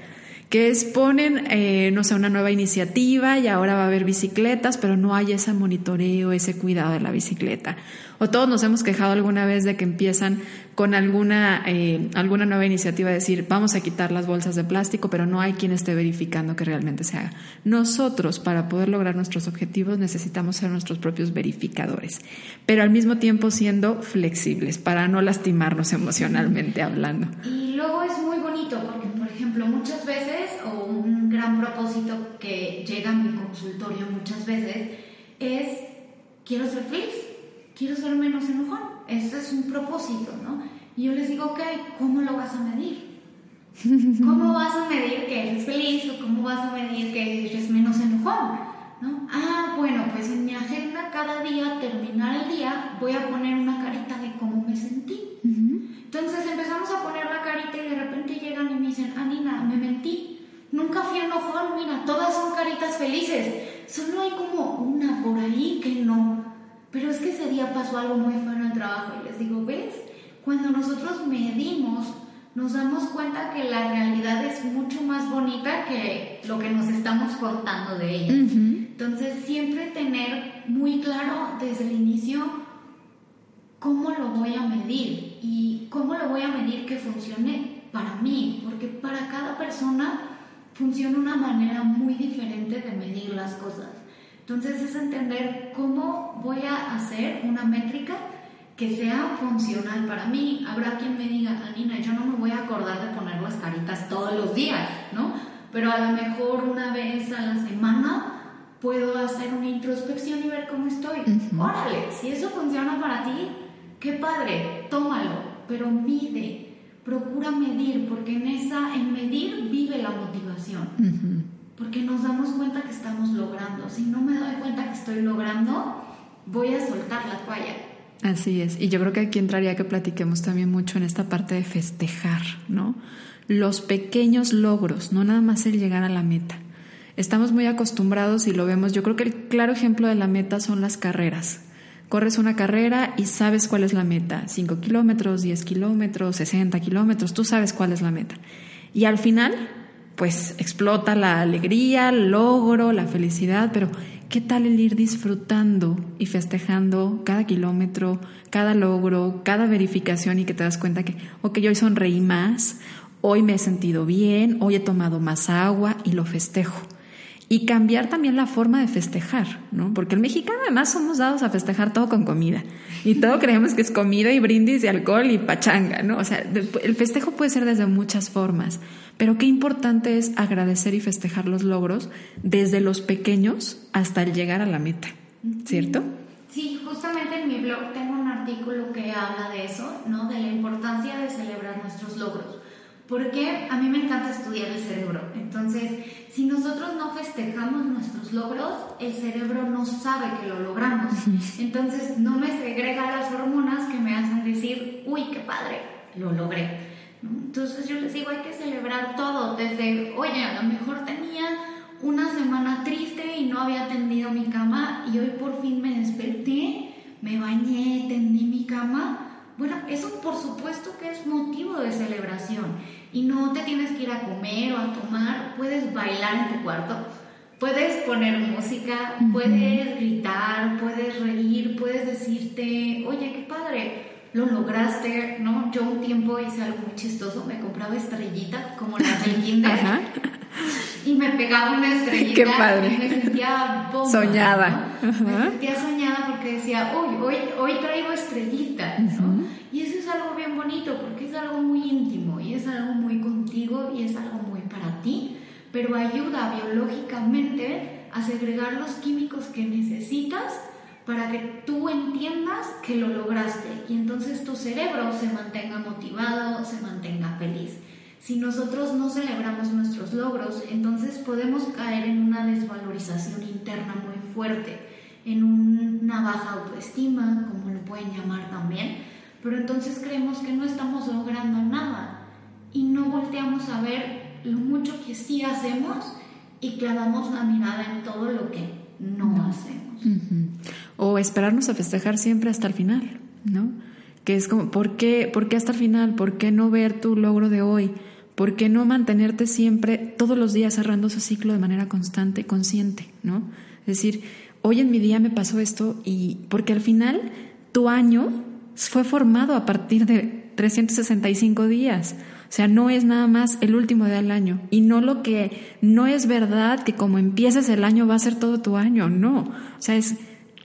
que es ponen, eh, no sé, una nueva iniciativa y ahora va a haber bicicletas, pero no hay ese monitoreo, ese cuidado de la bicicleta. O todos nos hemos quejado alguna vez de que empiezan con alguna, eh, alguna nueva iniciativa a decir, vamos a quitar las bolsas de plástico, pero no hay quien esté verificando que realmente se haga. Nosotros, para poder lograr nuestros objetivos, necesitamos ser nuestros propios verificadores, pero al mismo tiempo siendo flexibles para no lastimarnos emocionalmente hablando. Y luego es muy bonito porque, por ejemplo, muchas veces, o un gran propósito que llega a mi consultorio muchas veces, es, quiero ser feliz, quiero ser menos enojón. Ese es un propósito, ¿no? Y yo les digo, ok, ¿cómo lo vas a medir? ¿Cómo vas a medir que eres feliz o cómo vas a medir que eres menos enojón? ¿No? Ah, bueno, pues en mi agenda cada día, terminar el día, voy a poner una carita de cómo me sentí. Entonces empezamos a poner la carita y de repente llegan y me dicen, Anina, me mentí. Nunca fui enojón, mira, todas son caritas felices. Solo hay como una por ahí que no. Pero es que ese día pasó algo muy feo en el trabajo y les digo, ¿ves? Cuando nosotros medimos, nos damos cuenta que la realidad es mucho más bonita que lo que nos estamos contando de ella. Entonces, siempre tener muy claro desde el inicio ¿cómo lo voy a medir? ¿Y cómo lo voy a medir que funcione para mí? Porque para cada persona funciona una manera muy diferente de medir las cosas. Entonces es entender cómo voy a hacer una métrica que sea funcional para mí. Habrá quien me diga, Anina, yo no me voy a acordar de poner las caritas todos los días, ¿no? Pero a lo mejor una vez a la semana puedo hacer una introspección y ver cómo estoy. Órale, si eso funciona para ti, qué padre, tómalo, pero mide, procura medir, porque en esa, en medir vive la motivación. Porque nos damos cuenta que estamos logrando. Si no me doy cuenta que estoy logrando, voy a soltar la toalla. Así es. Y yo creo que aquí entraría que platiquemos también mucho en esta parte de festejar, ¿no? Los pequeños logros, no nada más el llegar a la meta. Estamos muy acostumbrados y lo vemos. Yo creo que el claro ejemplo de la meta son las carreras corres una carrera y sabes cuál es la meta, 5 kilómetros, 10 kilómetros, 60 kilómetros, tú sabes cuál es la meta. Y al final, pues explota la alegría, el logro, la felicidad, pero ¿qué tal el ir disfrutando y festejando cada kilómetro, cada logro, cada verificación y que te das cuenta que, ok, hoy sonreí más, hoy me he sentido bien, hoy he tomado más agua y lo festejo? Y cambiar también la forma de festejar, ¿no? Porque el mexicano además somos dados a festejar todo con comida y todo creemos que es comida y brindis y alcohol y pachanga, ¿no? O sea, el festejo puede ser desde muchas formas, pero qué importante es agradecer y festejar los logros desde los pequeños hasta el llegar a la meta, ¿cierto? Sí, justamente en mi blog tengo un artículo que habla de eso, ¿no? De la importancia de celebrar nuestros logros. Porque a mí me encanta estudiar el cerebro. Entonces, si nosotros no festejamos nuestros logros, el cerebro no sabe que lo logramos. Entonces, no me segrega las hormonas que me hacen decir, uy, qué padre, lo logré. Entonces, yo les digo, hay que celebrar todo. Desde, oye, a lo mejor tenía una semana triste y no había tendido mi cama y hoy por fin me desperté, me bañé, tendí mi cama. Bueno, eso por supuesto que es motivo de celebración. Y no te tienes que ir a comer o a tomar, puedes bailar en tu cuarto, puedes poner música, puedes gritar, puedes reír, puedes decirte, oye, qué padre, lo lograste, ¿no? Yo un tiempo hice algo muy chistoso, me compraba estrellitas como las del kinder y me pegaba una estrellita qué padre. y me sentía bomba, soñada. Me sentía soñada porque decía, uy, hoy, hoy traigo estrellitas, ¿no? Y eso es algo bien bonito porque es algo muy íntimo y es algo muy contigo y es algo muy para ti, pero ayuda biológicamente a segregar los químicos que necesitas para que tú entiendas que lo lograste y entonces tu cerebro se mantenga motivado, se mantenga feliz. Si nosotros no celebramos nuestros logros, entonces podemos caer en una desvalorización interna muy fuerte, en una baja autoestima, como lo pueden llamar también, pero entonces creemos que no estamos logrando nada y no volteamos a ver lo mucho que sí hacemos y clavamos la mirada en todo lo que no, hacemos. O esperarnos a festejar siempre hasta el final, ¿no? Que es como, ¿por qué, ¿por qué hasta el final? ¿Por qué no ver tu logro de hoy? ¿Por qué no mantenerte siempre, todos los días, cerrando ese ciclo de manera constante, consciente, ¿no? Es decir, hoy en mi día me pasó esto y porque al final tu año fue formado a partir de 365 días. O sea, no es nada más el último día del año. Y no lo que, no es verdad que como empieces el año va a ser todo tu año, no. O sea, es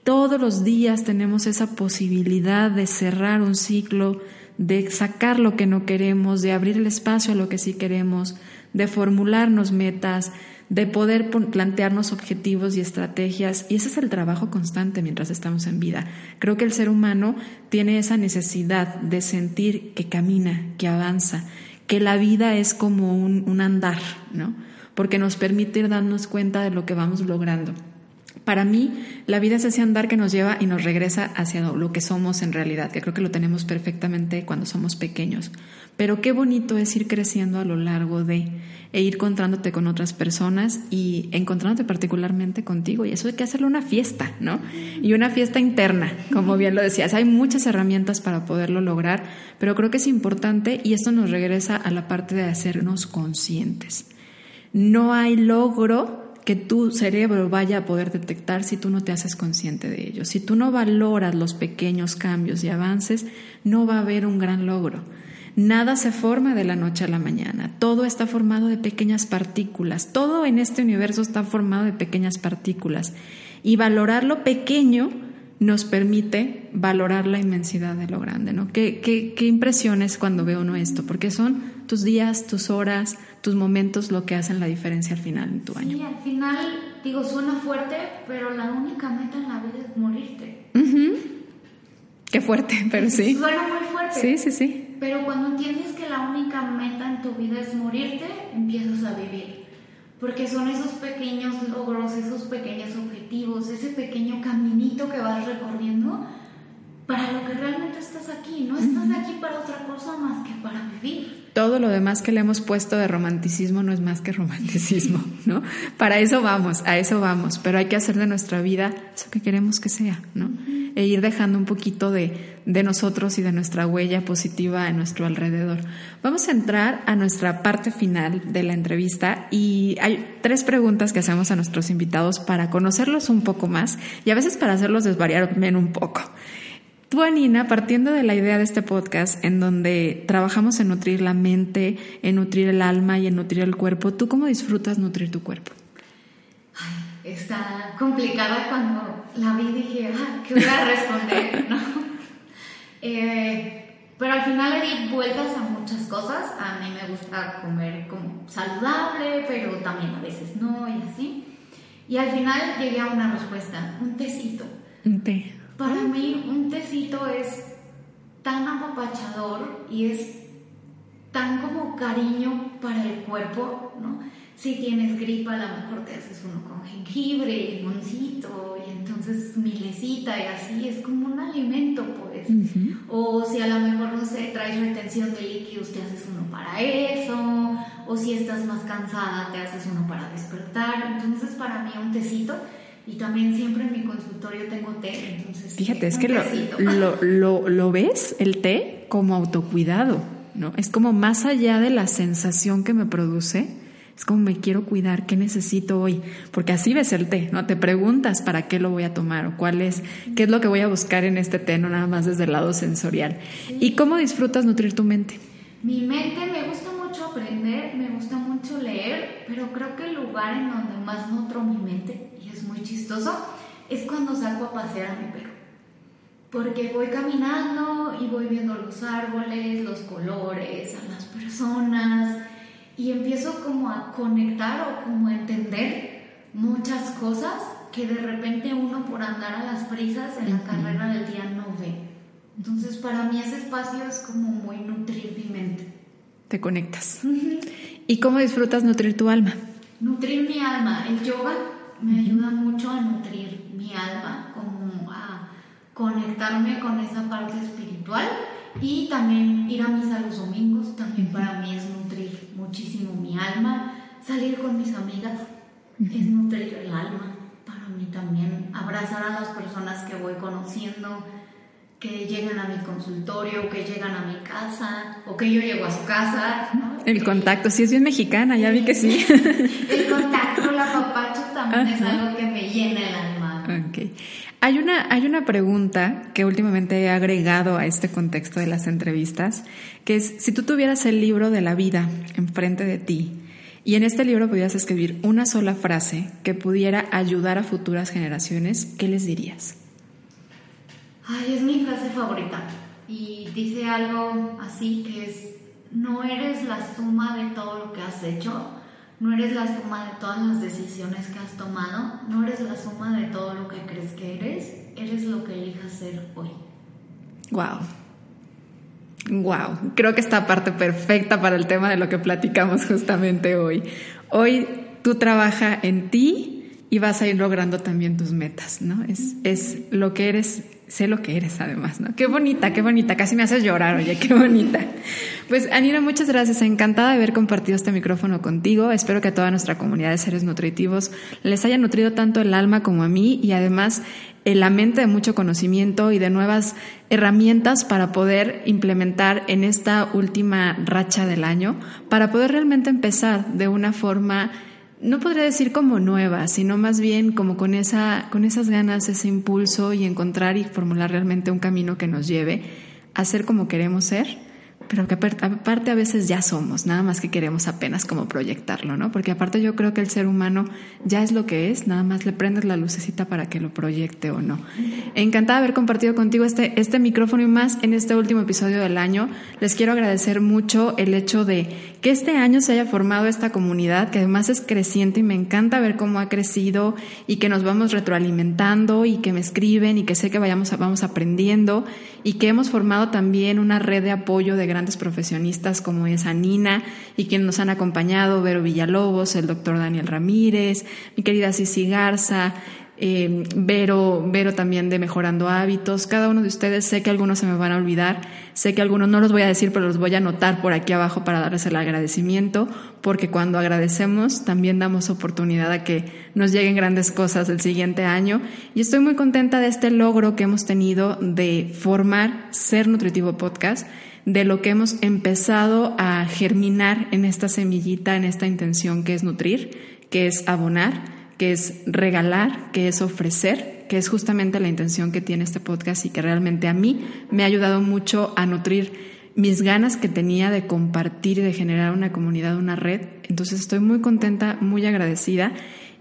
todos los días tenemos esa posibilidad de cerrar un ciclo, de sacar lo que no queremos, de abrir el espacio a lo que sí queremos, de formularnos metas, de poder plantearnos objetivos y estrategias. Y ese es el trabajo constante mientras estamos en vida. Creo que el ser humano tiene esa necesidad de sentir que camina, que avanza, que la vida es como un, andar, ¿no? Porque nos permite darnos cuenta de lo que vamos logrando. Para mí, la vida es ese andar que nos lleva y nos regresa hacia lo que somos en realidad, que creo que lo tenemos perfectamente cuando somos pequeños. Pero qué bonito es ir creciendo a lo largo de e ir encontrándote con otras personas y encontrándote particularmente contigo. Y eso hay que hacerle una fiesta, ¿no? Y una fiesta interna, como bien lo decías. Hay muchas herramientas para poderlo lograr, pero creo que es importante y esto nos regresa a la parte de hacernos conscientes. No hay logro que tu cerebro vaya a poder detectar si tú no te haces consciente de ello. Si tú no valoras los pequeños cambios y avances, no va a haber un gran logro. Nada se forma de la noche a la mañana, todo está formado de pequeñas partículas, todo en este universo está formado de pequeñas partículas y valorar lo pequeño nos permite valorar la inmensidad de lo grande, ¿no? ¿Qué, qué, qué impresiones cuando veo uno esto? Porque son tus días, tus horas, tus momentos lo que hacen la diferencia al final en tu año. Sí, al final, digo, suena fuerte, pero la única meta en la vida es morirte. Qué fuerte, pero sí. Suena muy fuerte. Sí, sí, sí. Pero cuando entiendes que la única meta en tu vida es morirte, empiezas a vivir. Porque son esos pequeños logros, esos pequeños objetivos, ese pequeño caminito que vas recorriendo para lo que realmente estás aquí. No estás aquí para otra cosa más que para vivir todo lo demás que le hemos puesto de romanticismo no es más que romanticismo, ¿no? Para eso vamos, a eso vamos, pero hay que hacer de nuestra vida eso que queremos que sea, ¿no? E ir dejando un poquito de, de nosotros y de nuestra huella positiva en nuestro alrededor. Vamos a entrar a nuestra parte final de la entrevista y hay tres preguntas que hacemos a nuestros invitados para conocerlos un poco más y a veces para hacerlos desvariar un poco. Tú, Anina, partiendo de la idea de este podcast en donde trabajamos en nutrir la mente, en nutrir el alma y en nutrir el cuerpo, ¿tú cómo disfrutas nutrir tu cuerpo? está complicada cuando la vi dije, ah, ¿qué voy a responder? ¿no? Eh, pero al final le di vueltas a muchas cosas. A mí me gusta comer como saludable, pero también a veces no y así. Y al final llegué a una respuesta, un tecito. Un té. Para mí un tecito es tan apapachador y es tan como cariño para el cuerpo, ¿no? Si tienes gripa, a lo mejor te haces uno con jengibre, limoncito, y entonces milecita y así, es como un alimento, pues. O si a lo mejor, no sé, traes retención de líquidos, te haces uno para eso. O si estás más cansada, te haces uno para despertar. Entonces, para mí, un tecito. Y también siempre en mi consultorio tengo té, entonces... Fíjate, es que lo, lo, lo, lo ves, el té, como autocuidado, ¿no? Es como más allá de la sensación que me produce, es como me quiero cuidar, ¿qué necesito hoy? Porque así ves el té, ¿no? Te preguntas para qué lo voy a tomar o cuál es, qué es lo que voy a buscar en este té, no nada más desde el lado sensorial. ¿Y cómo disfrutas nutrir tu mente? Mi mente me gusta mucho aprender, me gusta mucho leer, pero creo que el lugar en donde más nutro mi mente, muy chistoso, es cuando salgo a pasear a mi perro. Porque voy caminando y voy viendo los árboles, los colores, a las personas y empiezo como a conectar o como a entender muchas cosas que de repente uno por andar a las prisas en la carrera del día no ve. Entonces para mí ese espacio es como muy nutrir mi mente. Te conectas. ¿Y cómo disfrutas nutrir tu alma? Nutrir mi alma. El yoga me ayuda mucho a nutrir mi alma, como a conectarme con esa parte espiritual y también ir a misa los domingos, también para mí es nutrir muchísimo mi alma. Salir con mis amigas es nutrir el alma. Para mí también abrazar a las personas que voy conociendo, que llegan a mi consultorio, que llegan a mi casa, o que yo llego a su casa. El contacto, sí es bien mexicana, ya vi que sí. el contacto, es algo que me llena el alma. Okay. Hay una, hay una pregunta que últimamente he agregado a este contexto de las entrevistas, que es, si tú tuvieras el libro de la vida enfrente de ti y en este libro pudieras escribir una sola frase que pudiera ayudar a futuras generaciones, ¿qué les dirías? Ay, es mi frase favorita y dice algo así que es, no eres la suma de todo lo que has hecho, no eres la suma de todas las decisiones que has tomado, no eres la suma de todo lo que crees que eres, eres lo que elijas ser hoy. Wow. Wow, creo que esta parte perfecta para el tema de lo que platicamos justamente hoy. Hoy tú trabajas en ti y vas a ir logrando también tus metas, ¿no? Es, es lo que eres sé lo que eres además, ¿no? Qué bonita, qué bonita, casi me haces llorar, oye, qué bonita. Pues Anina, muchas gracias, encantada de haber compartido este micrófono contigo. Espero que a toda nuestra comunidad de seres nutritivos les haya nutrido tanto el alma como a mí y además la mente de mucho conocimiento y de nuevas herramientas para poder implementar en esta última racha del año, para poder realmente empezar de una forma no podría decir como nueva, sino más bien como con, esa, con esas ganas, ese impulso y encontrar y formular realmente un camino que nos lleve a ser como queremos ser pero que aparte a veces ya somos, nada más que queremos apenas como proyectarlo, ¿no? Porque aparte yo creo que el ser humano ya es lo que es, nada más le prendes la lucecita para que lo proyecte o no. Encantada de haber compartido contigo este, este micrófono y más en este último episodio del año. Les quiero agradecer mucho el hecho de que este año se haya formado esta comunidad, que además es creciente y me encanta ver cómo ha crecido y que nos vamos retroalimentando y que me escriben y que sé que vayamos, vamos aprendiendo y que hemos formado también una red de apoyo de grandes profesionistas como es Anina y quienes nos han acompañado, Vero Villalobos, el doctor Daniel Ramírez, mi querida Cici Garza, eh, Vero, Vero también de Mejorando Hábitos. Cada uno de ustedes, sé que algunos se me van a olvidar, sé que algunos no los voy a decir, pero los voy a anotar por aquí abajo para darles el agradecimiento, porque cuando agradecemos también damos oportunidad a que nos lleguen grandes cosas el siguiente año. Y estoy muy contenta de este logro que hemos tenido de formar Ser Nutritivo Podcast de lo que hemos empezado a germinar en esta semillita, en esta intención que es nutrir, que es abonar que es regalar, que es ofrecer, que es justamente la intención que tiene este podcast y que realmente a mí me ha ayudado mucho a nutrir mis ganas que tenía de compartir y de generar una comunidad, una red. Entonces estoy muy contenta, muy agradecida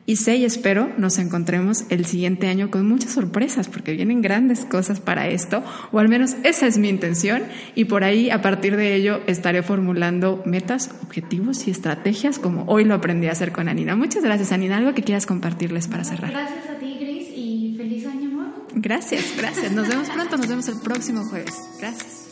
Y sé y espero nos encontremos el siguiente año con muchas sorpresas, porque vienen grandes cosas para esto, o al menos esa es mi intención, y por ahí a partir de ello estaré formulando metas, objetivos y estrategias como hoy lo aprendí a hacer con Anina. Muchas gracias Anina, algo que quieras compartirles para cerrar. Gracias a ti Gris y feliz año nuevo. Gracias, gracias. Nos vemos pronto, nos vemos el próximo jueves. Gracias.